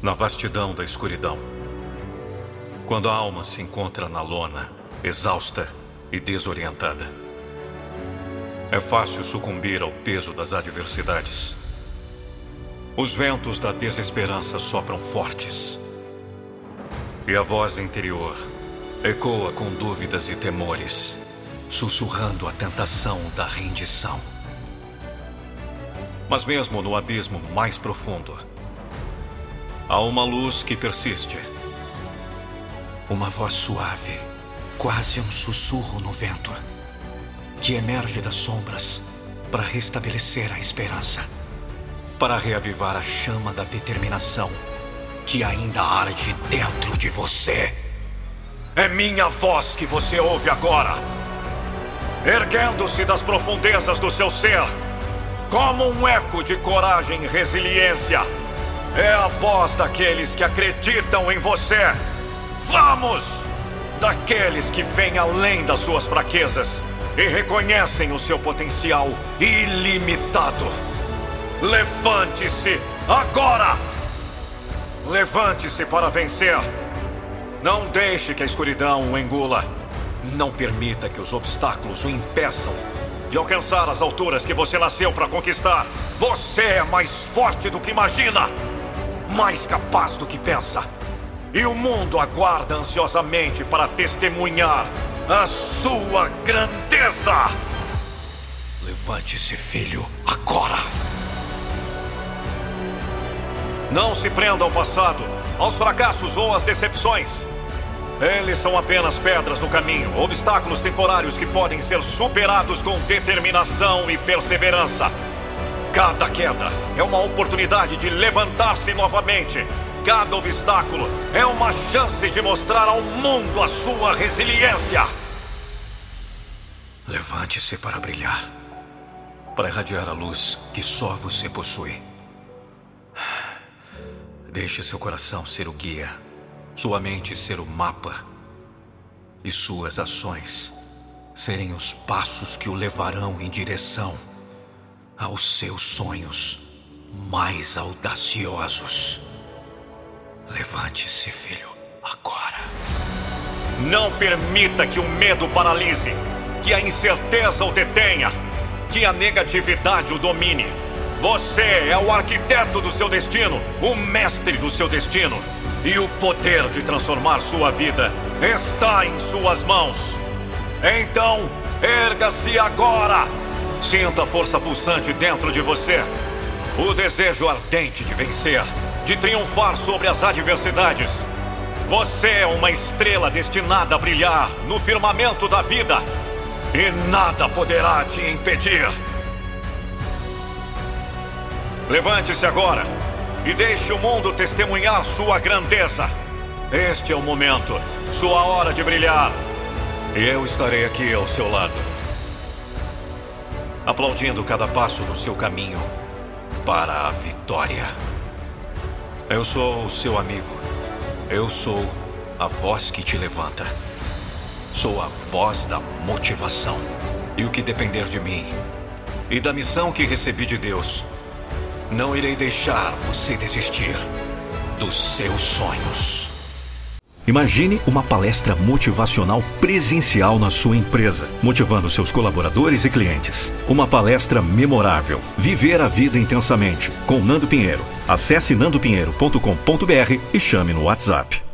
Na vastidão da escuridão, quando a alma se encontra na lona, exausta e desorientada, é fácil sucumbir ao peso das adversidades. Os ventos da desesperança sopram fortes. E a voz interior ecoa com dúvidas e temores, sussurrando a tentação da rendição. Mas mesmo no abismo mais profundo, há uma luz que persiste. Uma voz suave, quase um sussurro no vento, que emerge das sombras para restabelecer a esperança, para reavivar a chama da determinação que ainda arde dentro de você. É minha voz que você ouve agora, erguendo-se das profundezas do seu ser como um eco de coragem e resiliência. É a voz daqueles que acreditam em você. Vamos! Daqueles que vêm além das suas fraquezas e reconhecem o seu potencial ilimitado. Levante-se agora! Levante-se para vencer. Não deixe que a escuridão o engula. Não permita que os obstáculos o impeçam de alcançar as alturas que você nasceu para conquistar. Você é mais forte do que imagina, mais capaz do que pensa. E o mundo aguarda ansiosamente para testemunhar a sua grandeza. Levante-se, filho, agora. Não se prenda ao passado, aos fracassos ou às decepções. Eles são apenas pedras no caminho, obstáculos temporários que podem ser superados com determinação e perseverança. Cada queda é uma oportunidade de levantar-se novamente. Cada obstáculo é uma chance de mostrar ao mundo a sua resiliência. Levante-se para brilhar, para irradiar a luz que só você possui. Deixe seu coração ser o guia sua mente ser o mapa e suas ações serem os passos que o levarão em direção aos seus sonhos mais audaciosos. Levante-se, filho, agora. Não permita que o medo paralise, que a incerteza o detenha, que a negatividade o domine. Você é o arquiteto do seu destino, o mestre do seu destino. E o poder de transformar sua vida está em suas mãos. Então, erga-se agora. Sinta a força pulsante dentro de você. O desejo ardente de vencer, de triunfar sobre as adversidades. Você é uma estrela destinada a brilhar no firmamento da vida. E nada poderá te impedir. Levante-se agora e deixe o mundo testemunhar sua grandeza. Este é o momento, sua hora de brilhar. E eu estarei aqui ao seu lado, aplaudindo cada passo do seu caminho para a vitória. Eu sou o seu amigo. Eu sou a voz que te levanta. Sou a voz da motivação. E o que depender de mim e da missão que recebi de Deus não irei deixar você desistir dos seus sonhos. Imagine uma palestra motivacional presencial na sua empresa, motivando seus colaboradores e clientes. Uma palestra memorável. Viver a vida intensamente. Com Nando Pinheiro. Acesse nandopinheiro.com.br e chame no WhatsApp.